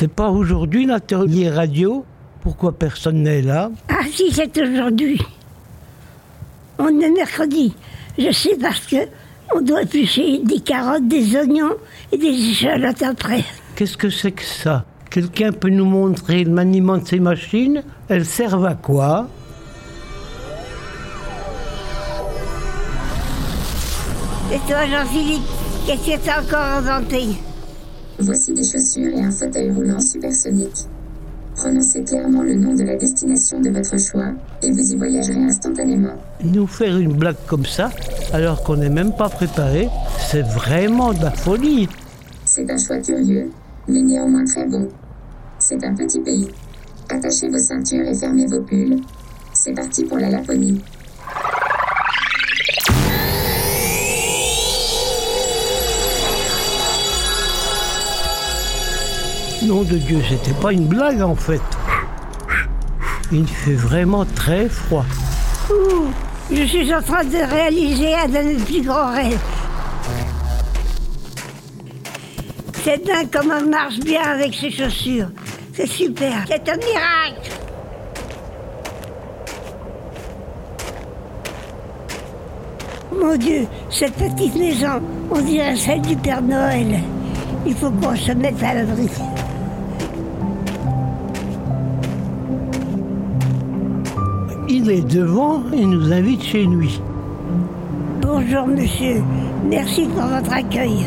C'est pas aujourd'hui l'atelier radio? Pourquoi personne n'est là? Ah si, c'est aujourd'hui. On est mercredi. Je sais parce que on doit éplucher des carottes, des oignons et des échalotes après. Qu'est-ce que c'est que ça? Quelqu'un peut nous montrer le maniement de ces machines? Elles servent à quoi? Et toi, Jean-Philippe, qu'est-ce que t'as encore inventé? Voici des chaussures et un fauteuil roulant supersonique. Prononcez clairement le nom de la destination de votre choix et vous y voyagerez instantanément. Nous faire une blague comme ça, alors qu'on n'est même pas préparé, c'est vraiment de la folie. C'est un choix curieux, mais néanmoins très bon. C'est un petit pays. Attachez vos ceintures et fermez vos pulls. C'est parti pour la Laponie. Nom de Dieu, c'était pas une blague en fait. Il fait vraiment très froid. Je suis en train de réaliser un de mes plus grands rêves. C'est dingue comme on marche bien avec ses chaussures. C'est super. C'est un miracle. Mon Dieu, cette petite maison, on dirait celle du Père Noël. Il faut qu'on se mette à l'abri. Est devant et nous invite chez lui. Bonjour monsieur, merci pour votre accueil.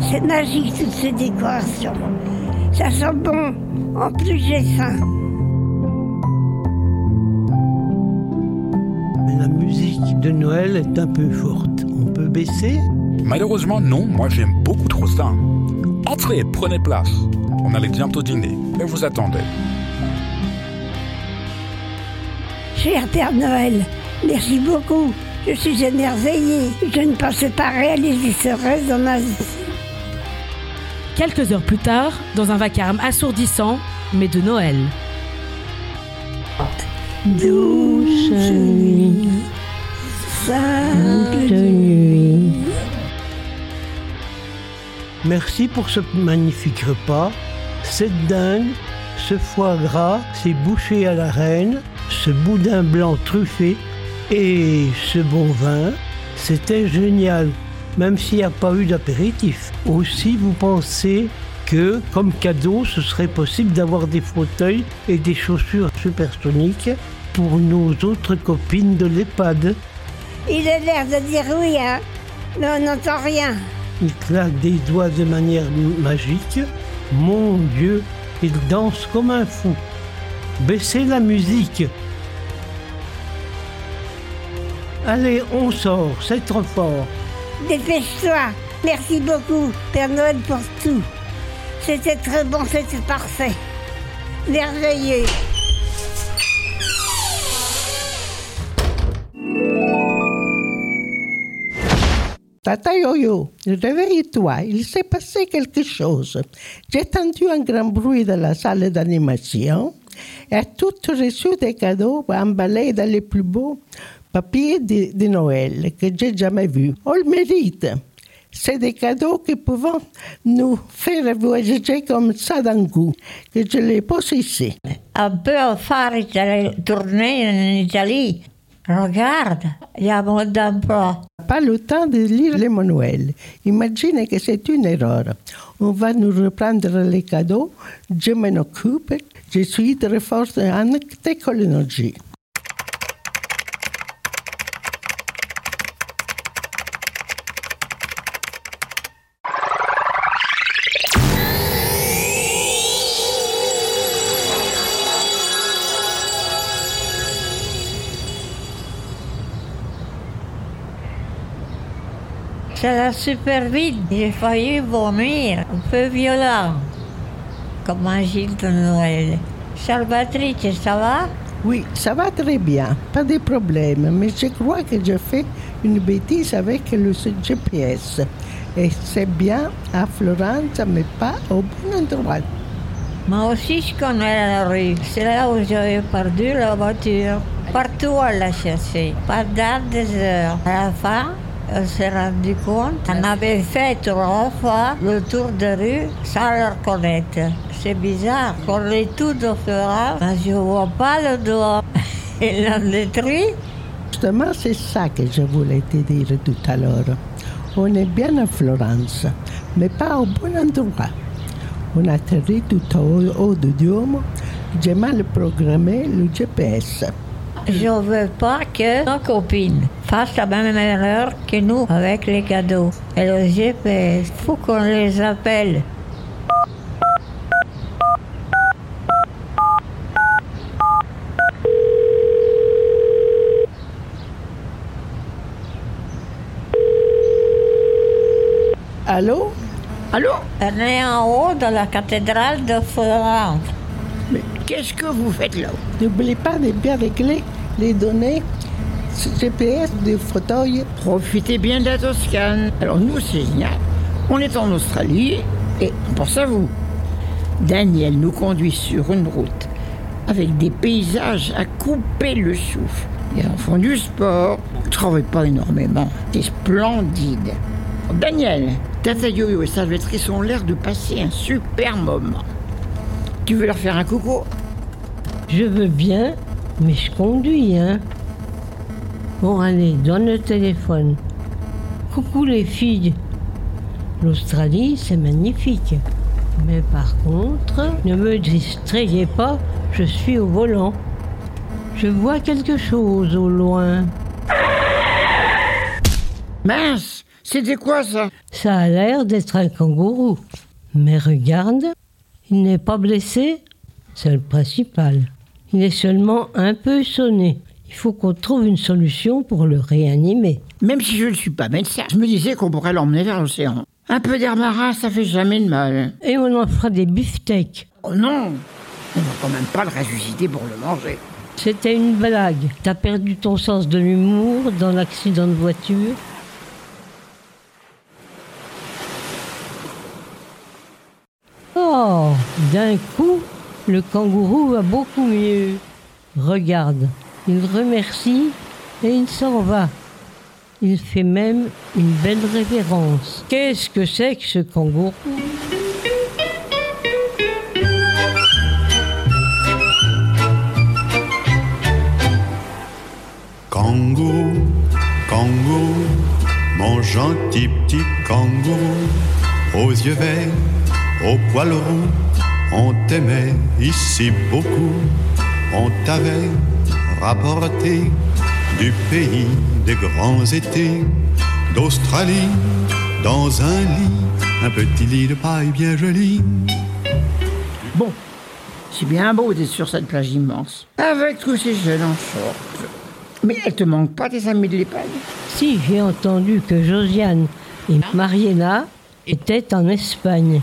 C'est magique toutes ces décorations. Ça sent bon, en plus j'ai faim. Mais la musique de Noël est un peu forte. On peut baisser? Malheureusement, non, moi j'aime beaucoup trop ça. Entrez, prenez place. On allait bientôt dîner, mais vous attendez. Cher Père Noël, merci beaucoup. Je suis émerveillée. Je ne pensais pas réaliser ce rêve dans ma vie. Quelques heures plus tard, dans un vacarme assourdissant, mais de Noël. Douce nuit, sainte nuit. Merci pour ce magnifique repas. Cette dingue, ce foie gras, ces bouchées à la reine, ce boudin blanc truffé et ce bon vin, c'était génial, même s'il n'y a pas eu d'apéritif. Aussi, vous pensez que, comme cadeau, ce serait possible d'avoir des fauteuils et des chaussures supersoniques pour nos autres copines de l'EHPAD. Il a l'air de dire oui, hein, mais on n'entend rien. Il claque des doigts de manière magique. Mon Dieu, il danse comme un fou. Baissez la musique. Allez, on sort, c'est trop fort. Dépêche-toi. Merci beaucoup, Père Noël, pour tout. C'était très bon, c'était parfait. Merveilleux. Tata Yo-Yo, réveille-toi, il s'est passé quelque chose. J'ai entendu un grand bruit dans la salle d'animation et a tout reçu des cadeaux emballés dans les plus beaux papiers de, de Noël que j'ai jamais vus. On le mérite. C'est des cadeaux qui peuvent nous faire voyager comme ça d'un coup, que je les. On peut faire une tournée en Italie. Regarde, il y a beaucoup d'emplois. Pas le temps de lire les manuels. Imaginez que c'est une erreur. On va nous reprendre les cadeaux. Je m'en occupe. Je suis très forte en technologie. Super vite. J'ai failli vomir, un peu violent, comme un Gilles de Noël. Salvatrice, ça va? Oui, ça va très bien, pas de problème, mais je crois que j'ai fait une bêtise avec le GPS. Et c'est bien à Florence, mais pas au bon endroit. Moi aussi, je connais la rue. C'est là où j'avais perdu la voiture. Partout, on l'a cherché, pendant des heures. À la fin, On s'est rendu compte qu'on avait fait trois fois le tour de rue sans le reconnaître. C'est bizarre, qu'on est tout au fera, mais je vois pas le doigt. Ils l'ont détruit. Justement, c'est ça que je voulais te dire tout à l'heure. On est bien à Florence, mais pas au bon endroit. On atterrit tout au haut du Duomo. J'ai mal programmé le GPS. Je veux pas que nos copines fassent la même erreur que nous avec les cadeaux. Et le GPS, faut qu'on les appelle. Allô? Allô? On est en haut de la cathédrale de Florence. Mais qu'est-ce que vous faites là? N'oublie pas de bien régler les données GPS du fauteuil. Profitez bien de la Toscane. Alors nous, c'est génial. On est en Australie et on pense à vous. Daniel nous conduit sur une route avec des paysages à couper le souffle. Les enfants du sport ne travaillent pas énormément. C'est splendide. Daniel, Tata Yo-Yo et Salvatrice ont l'air de passer un super moment. Tu veux leur faire un coucou? Je veux bien, mais je conduis, hein. Bon, allez, donne le téléphone. Coucou les filles. L'Australie, c'est magnifique. Mais par contre, ne me distrayez pas, je suis au volant. Je vois quelque chose au loin. Mince C'était quoi ça? Ça a l'air d'être un kangourou. Mais regarde, il n'est pas blessé, c'est le principal. Il est seulement un peu sonné. Il faut qu'on trouve une solution pour le réanimer. Même si je ne suis pas médecin, je me disais qu'on pourrait l'emmener vers l'océan. Un peu d'air marin, ça fait jamais de mal. Et on en fera des beefsteaks. Oh non On va quand même pas le ressusciter pour le manger. C'était une blague. T'as perdu ton sens de l'humour dans l'accident de voiture. Oh, d'un coup, le kangourou va beaucoup mieux. Regarde, il remercie et il s'en va. Il fait même une belle révérence. Qu'est-ce que c'est que ce kangourou? Kangourou, kangourou, mon gentil petit kangourou, aux yeux verts, aux poils roux, on t'aimait ici beaucoup, on t'avait rapporté du pays des grands étés, d'Australie, dans un lit, un petit lit de paille bien joli. Bon, c'est bien beau d'être sur cette plage immense, avec tous ces jeunes en short. Mais elle te manque pas tes amis de l'EHPAD Si j'ai entendu que Josiane et Mariella étaient en Espagne,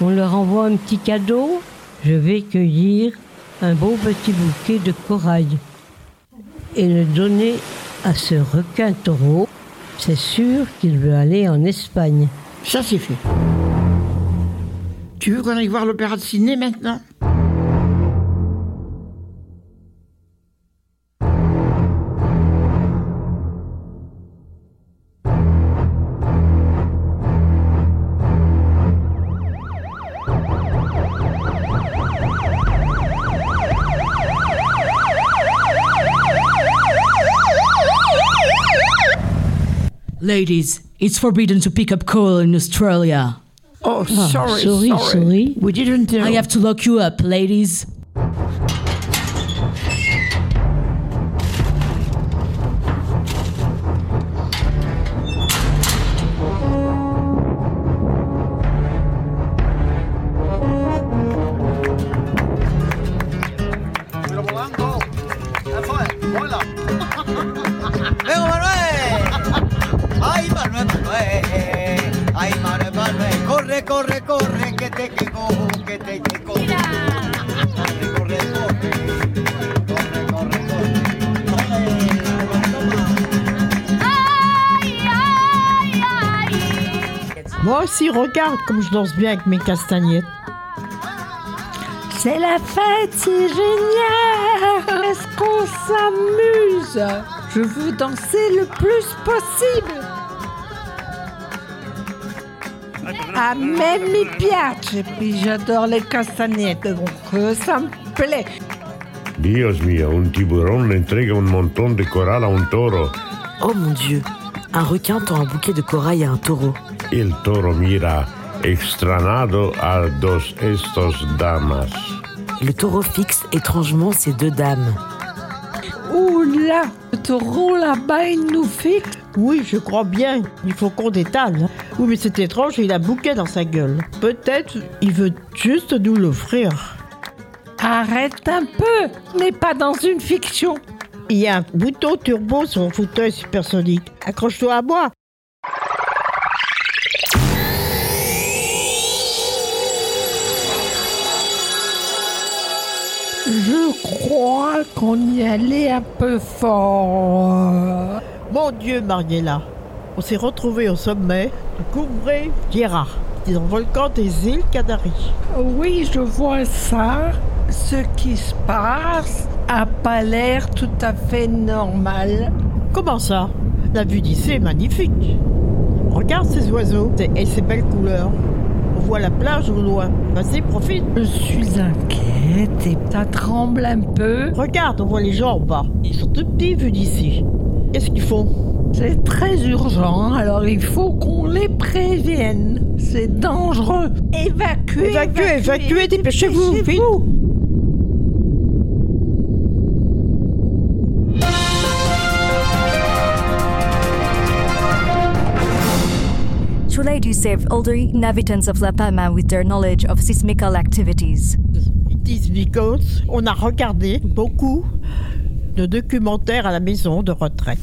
on leur envoie un petit cadeau? Je vais cueillir un beau petit bouquet de corail et le donner à ce requin taureau. C'est sûr qu'il veut aller en Espagne. Ça, c'est fait. Tu veux qu'on aille voir l'opéra de Sydney maintenant? Ladies, it's forbidden to pick up coal in Australia. Oh, oh sorry, sorry, sorry. We didn't know. I have to lock you up, ladies. Moi aussi, regarde comme je danse bien avec mes castagnettes. C'est la fête, c'est génial Est-ce qu'on s'amuse? Je veux danser le plus possible. A me mi piace, puis j'adore les castagnettes, donc euh, ça me plaît. Dios mío, un tiburón entrega un montón de coral a un toro. Oh mon Dieu, un requin tend un bouquet de corail à un taureau. El toro mira extranado a dos estos damas. Le taureau fixe étrangement ces deux dames. Ouh là, le taureau là-bas, il nous fixe. Oui, je crois bien. Il faut qu'on détale. Oui, mais c'est étrange, il a un bouquet dans sa gueule. Peut-être il veut juste nous l'offrir. Arrête un peu, on n'est pas dans une fiction. Il y a un bouton turbo sur mon fauteuil supersonique. Accroche-toi à moi. Je crois qu'on y allait un peu fort. Mon Dieu, Mariella. On s'est retrouvés au sommet de Cumbre Tierra, dans le volcan des îles Canaries. Oui, je vois ça. Ce qui se passe a pas l'air tout à fait normal. Comment ça? La vue d'ici est magnifique. Regarde ces oiseaux et ces belles couleurs. On voit la plage au loin. Vas-y, profite. Je suis inquiète et ça tremble un peu. Regarde, on voit les gens en bas. Ils sont tout petits vus d'ici. Qu'est-ce qu'ils font? C'est très urgent, alors il faut qu'on les prévienne. C'est dangereux. Évacuez, Évacuez, évacuez, dépêchez-vous, vite. Do serve older inhabitants of La Palma with their knowledge of seismical activities? It is because on a regardé beaucoup de documentaires à la maison de retraite.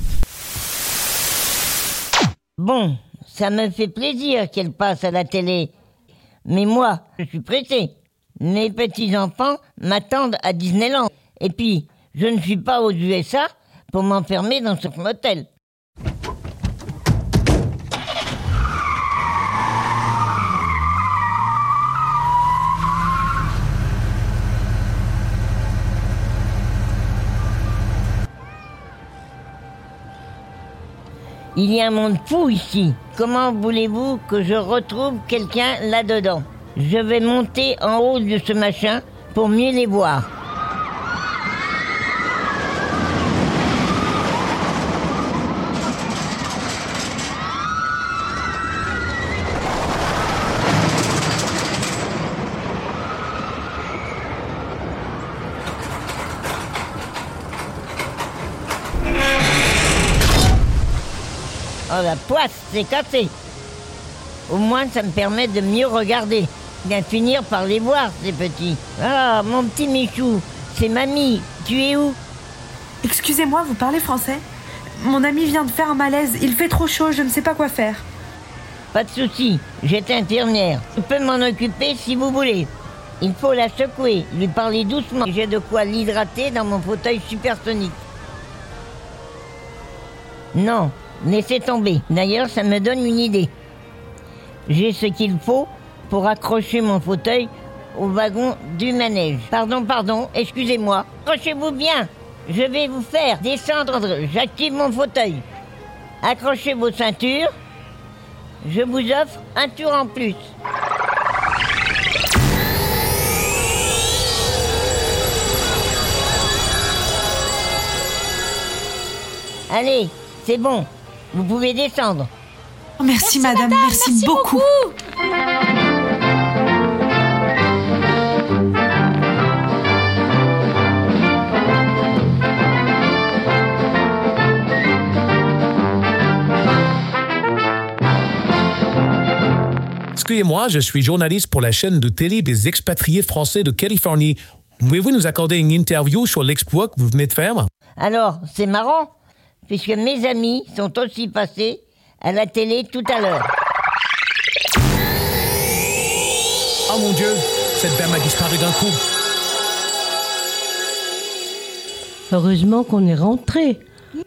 Bon, ça me fait plaisir qu'elle passe à la télé. Mais moi, je suis pressé. Mes petits-enfants m'attendent à Disneyland. Et puis, je ne suis pas aux USA pour m'enfermer dans ce motel. Il y a un monde fou ici. Comment voulez-vous que je retrouve quelqu'un là-dedans? Je vais monter en haut de ce machin pour mieux les voir. Oh la poisse, c'est cassé. Au moins ça me permet de mieux regarder. Bien finir par les voir, ces petits. Ah, mon petit Michou, c'est mamie. Tu es où? Excusez-moi, vous parlez français? Mon ami vient de faire un malaise, il fait trop chaud, je ne sais pas quoi faire. Pas de souci, j'étais infirmière. Je peux m'en occuper si vous voulez. Il faut la secouer, lui parler doucement. J'ai de quoi l'hydrater dans mon fauteuil supersonique. Non, laissez tomber. D'ailleurs, ça me donne une idée. J'ai ce qu'il faut pour accrocher mon fauteuil au wagon du manège. Pardon, pardon, excusez-moi. Accrochez-vous bien. Je vais vous faire descendre. J'active mon fauteuil. Accrochez vos ceintures. Je vous offre un tour en plus. Allez, c'est bon. Vous pouvez descendre. Oh, merci, madame, merci, beaucoup. Excusez-moi, je suis journaliste pour la chaîne de télé des expatriés français de Californie. Pouvez-vous nous accorder une interview sur l'exploit que vous venez de faire? Alors, c'est marrant, puisque mes amis sont aussi passés à la télé tout à l'heure. Oh mon Dieu, cette dame a disparu d'un coup. Heureusement qu'on est rentré.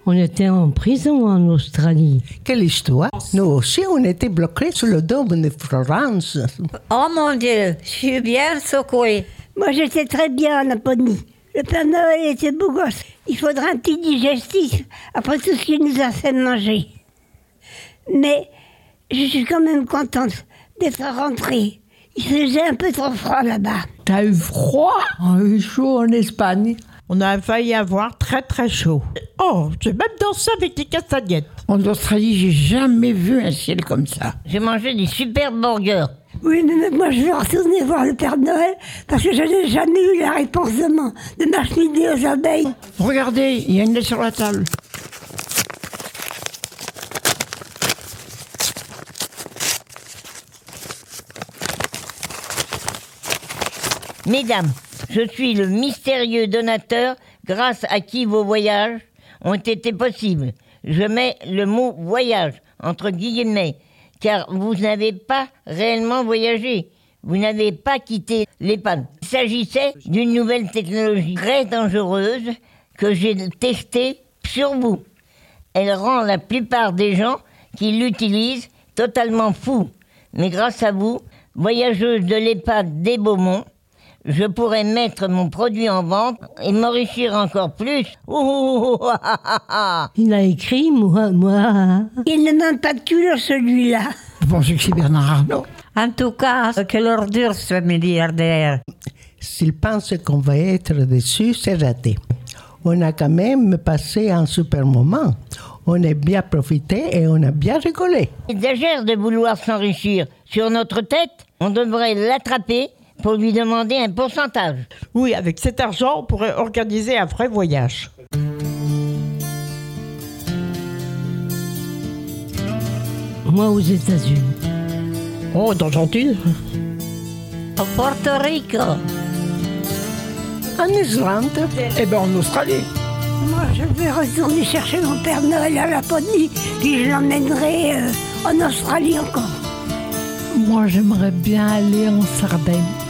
On était en prison en Australie. Quelle histoire Nous aussi, on était bloqués sur le dôme de Florence. Oh mon Dieu, je suis bien secouée. Moi, j'étais très bien en Laponie. Le Père Noël était beau gosse. Il faudra un petit digestif après tout ce qu'il nous a fait manger. Mais je suis quand même contente d'être rentré. Il faisait un peu trop froid là-bas. T'as eu froid? On a eu chaud en Espagne. On a failli avoir très très chaud. Oh, j'ai même dansé avec des castagnettes. En Australie, j'ai jamais vu un ciel comme ça. J'ai mangé des super burgers. Oui, mais moi je vais retourner voir le Père Noël parce que je n'ai jamais eu la réponse de, mon, de ma cheminée aux abeilles. Regardez, il y a une lettre sur la table. Mesdames, je suis le mystérieux donateur grâce à qui vos voyages ont été possibles? Je mets le mot voyage entre guillemets, car vous n'avez pas réellement voyagé. Vous n'avez pas quitté l'EHPAD. Il s'agissait d'une nouvelle technologie très dangereuse que j'ai testée sur vous. Elle rend la plupart des gens qui l'utilisent totalement fous. Mais grâce à vous, voyageuse de l'EHPAD des Beaumont, je pourrais mettre mon produit en vente et m'enrichir encore plus. Ouh, ah, ah, ah. Il a écrit moi, moi. Il ne manque pas de culot celui-là. Vous pensez que c'est Bernard Arnault? En tout cas, quelle ordure ce milliardaire. S'il pense qu'on va être déçu, c'est raté. On a quand même passé un super moment. On a bien profité et on a bien rigolé. Il exagère de vouloir s'enrichir. Sur notre tête, on devrait l'attraper pour lui demander un pourcentage. Oui, avec cet argent, on pourrait organiser un vrai voyage. Moi aux États-Unis. Oh, d'Argentine Au Porto Rico. En Islande. Eh ben en Australie. Moi, je vais retourner chercher mon Père Noël à Laponie, puis je l'emmènerai euh, en Australie encore. Moi, j'aimerais bien aller en Sardaigne.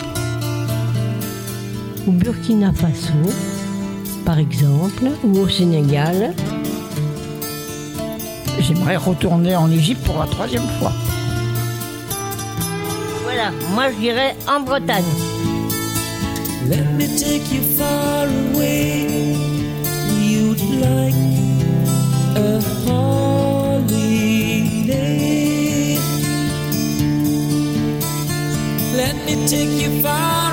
Au Burkina Faso, par exemple, ou au Sénégal. J'aimerais retourner en Égypte pour la troisième fois. Voilà, moi je dirais en Bretagne. Let me take you far away. You'd like a holiday. Let me take you far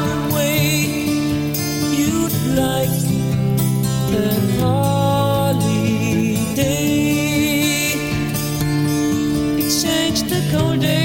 cold day.